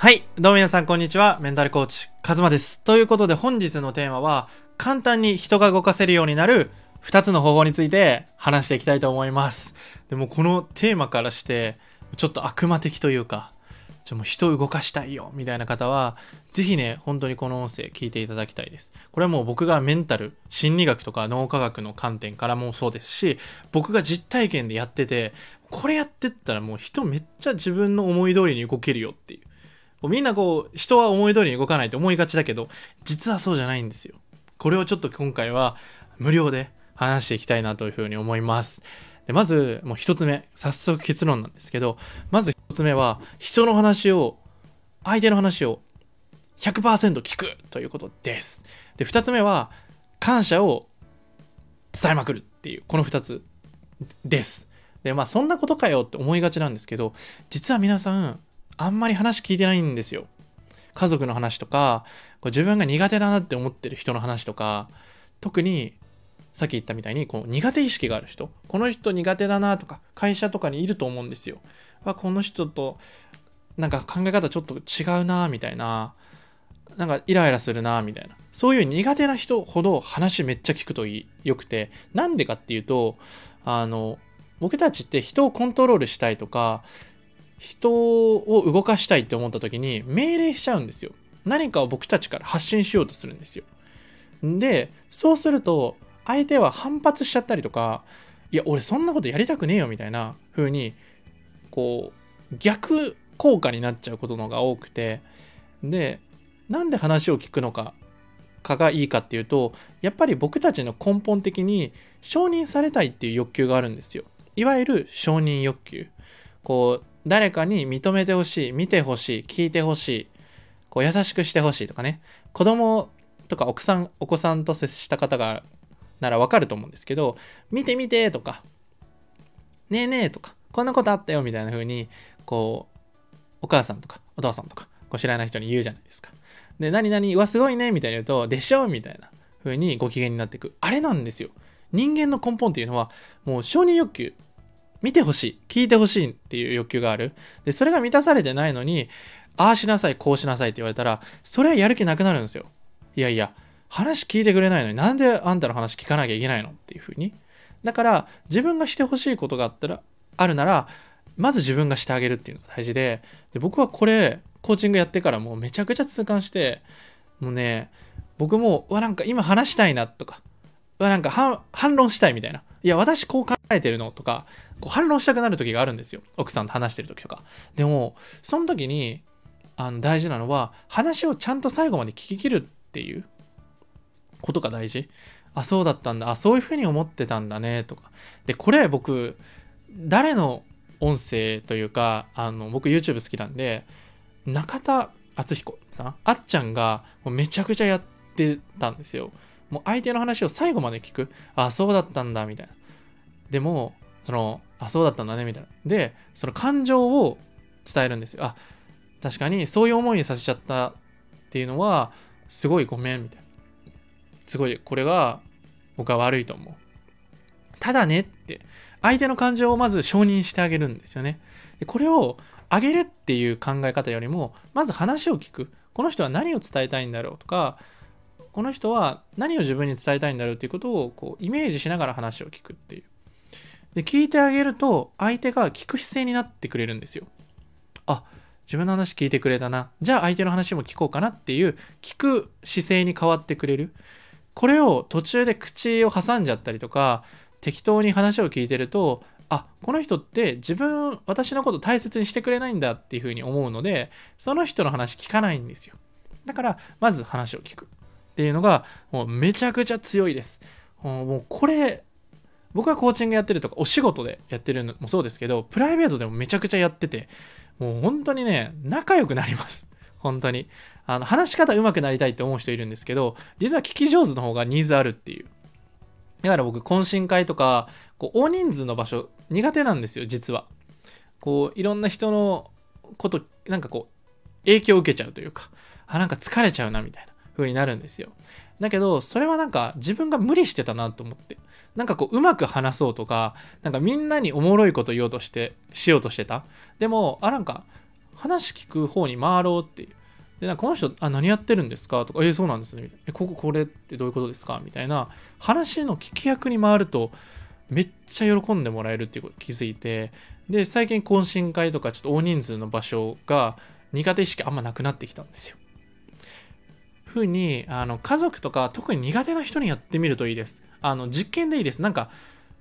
はい。どうも皆さん、こんにちは。メンタルコーチ、カズマです。ということで、本日のテーマは、簡単に人が動かせるようになる2つの方法について話していきたいと思います。でも、このテーマからして、ちょっと悪魔的というか、ちょもう人を動かしたいよ、みたいな方は、ぜひね、本当にこの音声聞いていただきたいです。これはもう僕がメンタル、心理学とか脳科学の観点からもそうですし、僕が実体験でやってて、これやってったらもう人めっちゃ自分の思い通りに動けるよっていう。みんなこう、人は思い通りに動かないって思いがちだけど、実はそうじゃないんですよ。これをちょっと今回は無料で話していきたいなというふうに思います。でまず、もう一つ目、早速結論なんですけど、まず一つ目は、人の話を、相手の話を100%聞くということです。で、二つ目は、感謝を伝えまくるっていう、この二つです。で、まあそんなことかよって思いがちなんですけど、実は皆さん、あんまり話聞いてないんですよ。家族の話とか、こう自分が苦手だなって思ってる人の話とか、特にさっき言ったみたいにこう苦手意識がある人、この人苦手だなとか、会社とかにいると思うんですよ。あこの人となんか考え方ちょっと違うなみたいな、なんかイライラするなみたいな。そういう苦手な人ほど話めっちゃ聞くといいよくて、なんでかっていうと、あの、僕たちって人をコントロールしたいとか、人を動かしたいって思った時に命令しちゃうんですよ。何かを僕たちから発信しようとするんですよ。で、そうすると相手は反発しちゃったりとか、いや、俺そんなことやりたくねえよみたいな風に、こう、逆効果になっちゃうことのが多くて、で、なんで話を聞くのか、かがいいかっていうと、やっぱり僕たちの根本的に承認されたいっていう欲求があるんですよ。いわゆる承認欲求。こう、誰かに認めてほしい、見てほしい、聞いてほしい、こう優しくしてほしいとかね、子供とか奥さん、お子さんと接した方がならわかると思うんですけど、見て見てとか、ねえねえとか、こんなことあったよみたいな風に、こう、お母さんとかお父さんとか、こう知らない人に言うじゃないですか。で、何々、うわ、すごいねみたいに言うと、でしょみたいな風にご機嫌になっていく。あれなんですよ。人間の根本っていうのは、もう承認欲求、見てほしい、聞いてほしいっていう欲求がある。で、それが満たされてないのに、ああしなさい、こうしなさいって言われたら、それはやる気なくなるんですよ。いやいや、話聞いてくれないのになんであんたの話聞かなきゃいけないのっていう風に。だから、自分がしてほしいことがあったら、あるなら、まず自分がしてあげるっていうのが大事で、で僕はこれ、コーチングやってからもうめちゃくちゃ痛感して、もうね、僕も、うわ、なんか今話したいなとか、うわ、なんか反論したいみたいな。いや、私こう考えてるのとか、こう反論したくなる時があるんですよ。奥さんと話してる時とか。でも、その時に、あの大事なのは、話をちゃんと最後まで聞き切るっていうことが大事。あ、そうだったんだ。あ、そういうふうに思ってたんだね。とか。で、これ僕、誰の音声というか、あの、僕 YouTube 好きなんで、中田敦彦さん、あっちゃんがもうめちゃくちゃやってたんですよ。もう相手の話を最後まで聞く。あ、そうだったんだ、みたいな。でも、その、あ、そうだったんだね、みたいな。で、その感情を伝えるんですよ。あ、確かにそういう思いにさせちゃったっていうのは、すごいごめん、みたいな。すごい、これが僕は悪いと思う。ただねって、相手の感情をまず承認してあげるんですよね。でこれをあげるっていう考え方よりも、まず話を聞く。この人は何を伝えたいんだろうとか、この人は何を自分に伝えたいんだろうっていうことをこうイメージしながら話を聞くっていう。で、聞いてあげると相手が聞く姿勢になってくれるんですよ。あ、自分の話聞いてくれたな。じゃあ相手の話も聞こうかなっていう聞く姿勢に変わってくれる。これを途中で口を挟んじゃったりとか、適当に話を聞いてると、あ、この人って自分、私のこと大切にしてくれないんだっていうふうに思うので、その人の話聞かないんですよ。だから、まず話を聞く。っていうのが、もうめちゃくちゃ強いです。もうこれ、僕がコーチングやってるとか、お仕事でやってるのもそうですけど、プライベートでもめちゃくちゃやってて、もう本当にね、仲良くなります。本当に。あの、話し方上手くなりたいって思う人いるんですけど、実は聞き上手の方がニーズあるっていう。だから僕、懇親会とか、こう、大人数の場所苦手なんですよ、実は。こう、いろんな人のこと、なんかこう、影響を受けちゃうというか、あ、なんか疲れちゃうな、みたいな風になるんですよ。だけど、それはなんか自分が無理してたなと思って。なんかこう、うまく話そうとか、なんかみんなにおもろいこと言おうとして、しようとしてた。でも、あ、なんか、話聞く方に回ろうっていう。で、なんかこの人、あ、何やってるんですか？とか、え、そうなんですね。みたいな。え、ここ、これってどういうことですか？みたいな話の聞き役に回ると、めっちゃ喜んでもらえるっていうこと気づいて、で、最近懇親会とかちょっと大人数の場所が苦手意識あんまなくなってきたんですよ。ふうに、あの、家族とか特に苦手な人にやってみるといいです。あの、実験でいいです。なんか、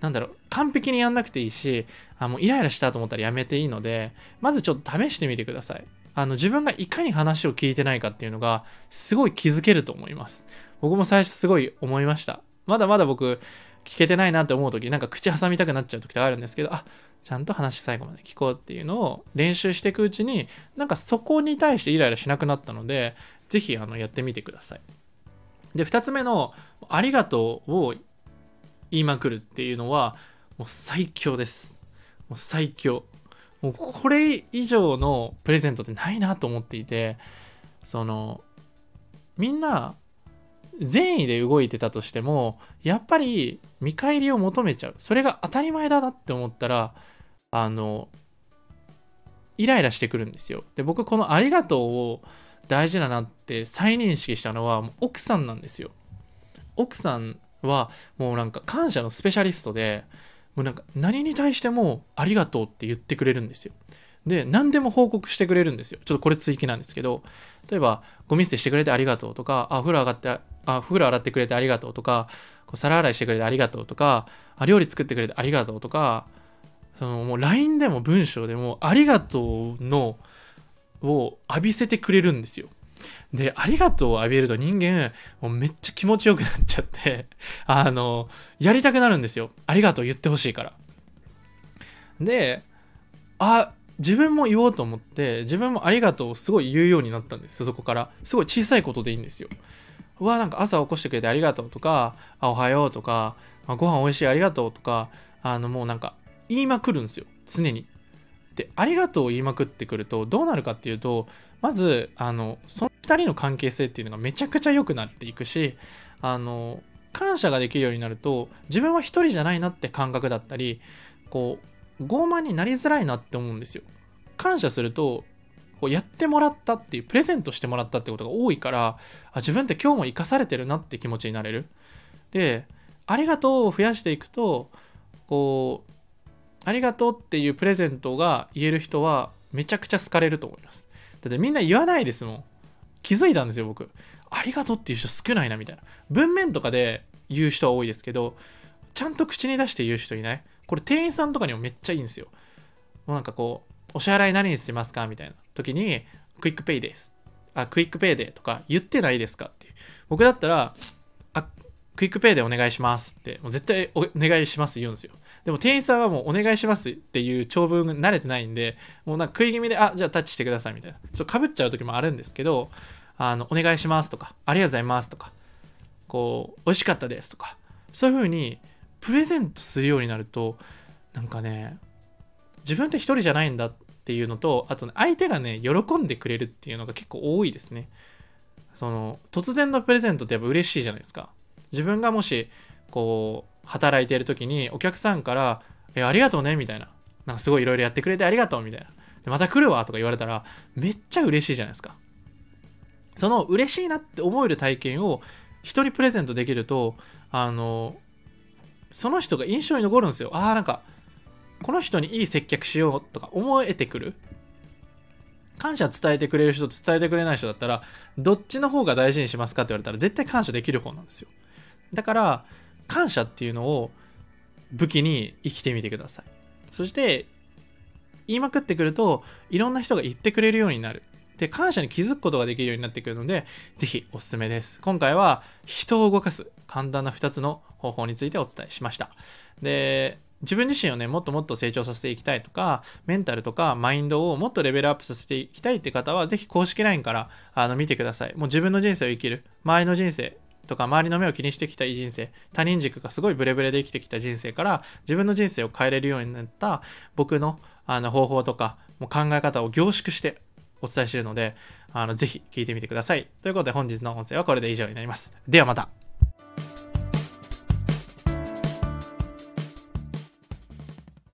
なんだろう、完璧にやんなくていいし、あもうイライラしたと思ったらやめていいので、まずちょっと試してみてください。あの、自分がいかに話を聞いてないかっていうのが、すごい気づけると思います。僕も最初すごい思いました。まだまだ僕、聞けてないなって思う時、なんか口挟みたくなっちゃう時とかあるんですけど、あ、ちゃんと話最後まで聞こうっていうのを練習していくうちに、なんかそこに対してイライラしなくなったので、ぜひあのやってみてください。で、2つ目の、ありがとうを言いまくるっていうのは、もう最強です。もう最強。もうこれ以上のプレゼントってないなと思っていて、その、みんな、善意で動いてたとしても、やっぱり見返りを求めちゃう。それが当たり前だなって思ったら、あの、イライラしてくるんですよ。で、僕このありがとうを大事だなって再認識したのは奥さんなんですよ。奥さんはもうなんか感謝のスペシャリストで、もうなんか何に対してもありがとうって言ってくれるんですよ。で、何でも報告してくれるんですよ。ちょっとこれ追記なんですけど、例えば、ゴミ捨てしてくれてありがとうとか、あ、風呂上がって、あ、風呂洗ってくれてありがとうとか、こう皿洗いしてくれてありがとうとか、あ、料理作ってくれてありがとうとか、そのもう LINE でも文章でもありがとうのを浴びせてくれるんですよ。で、ありがとうを浴びると人間、もうめっちゃ気持ちよくなっちゃって あの、やりたくなるんですよ。ありがとう言ってほしいから。で、あ、自分も言おうと思って、自分もありがとうをすごい言うようになったんです、そこから。すごい小さいことでいいんですよ。うわ、なんか朝起こしてくれてありがとうとか、あ、おはようとか、あご飯美味しいありがとうとか、あのもうなんか言いまくるんですよ、常に。で、ありがとうを言いまくってくると、どうなるかっていうと、まず、あの、その2人の関係性っていうのがめちゃくちゃ良くなっていくし、あの、感謝ができるようになると、自分は一人じゃないなって感覚だったり、こう、傲慢になりづらいなって思うんですよ。感謝すると、こうやってもらったっていう、プレゼントしてもらったってことが多いから、あ自分って今日も生かされてるなって気持ちになれる。で、ありがとうを増やしていくと、こう、ありがとうっていうプレゼントが言える人はめちゃくちゃ好かれると思います。だってみんな言わないですもん。気づいたんですよ、僕。ありがとうっていう人少ないな、みたいな。文面とかで言う人は多いですけど、ちゃんと口に出して言う人いないこれ店員さんとかにもめっちゃいいんですよ。もうなんかこう、お支払い何にしますかみたいな時に、 QUICPay です。あ、 QUICPay でとか言ってないですかっていう。僕だったら、あ、 QUICPay でお願いしますって、もう絶対お願いしますって言うんですよ。でも店員さんはもうお願いしますっていう長文慣れてないんで、もうなんか食い気味で、あ、じゃあタッチしてくださいみたいな。ちょっと被っちゃう時もあるんですけど、あの、お願いしますとか、ありがとうございますとか、こう、美味しかったですとか、そういう風にプレゼントするようになると、なんかね、自分って一人じゃないんだっていうのと、あとね、相手がね、喜んでくれるっていうのが結構多いですね。その、突然のプレゼントってやっぱ嬉しいじゃないですか。自分がもし、こう、働いている時にお客さんから「えありがとうね」みたいな「なんかすごいいろいろやってくれてありがとう」みたいな。でまた来るわとか言われたらめっちゃ嬉しいじゃないですか。その嬉しいなって思える体験を人にプレゼントできるとあのその人が印象に残るんですよ。ああなんかこの人にいい接客しようとか思えてくる。感謝伝えてくれる人と伝えてくれない人だったらどっちの方が大事にしますかって言われたら絶対感謝できる方なんですよ。だから感謝っていうのを武器に生きてみてください。そして、言いまくってくると、いろんな人が言ってくれるようになる。で、感謝に気づくことができるようになってくるので、ぜひおすすめです。今回は人を動かす簡単な2つの方法についてお伝えしました。で、自分自身をね、もっともっと成長させていきたいとか、メンタルとかマインドをもっとレベルアップさせていきたいって方は、ぜひ公式 LINE からあの見てください。もう自分の人生を生きる、周りの人生、とか周りの目を気にしてきたいい人生他人軸がすごいブレブレで生きてきた人生から自分の人生を変えれるようになった僕のあの方法とかもう考え方を凝縮してお伝えしているのであのぜひ聞いてみてください。ということで本日の音声はこれで以上になります。ではまた。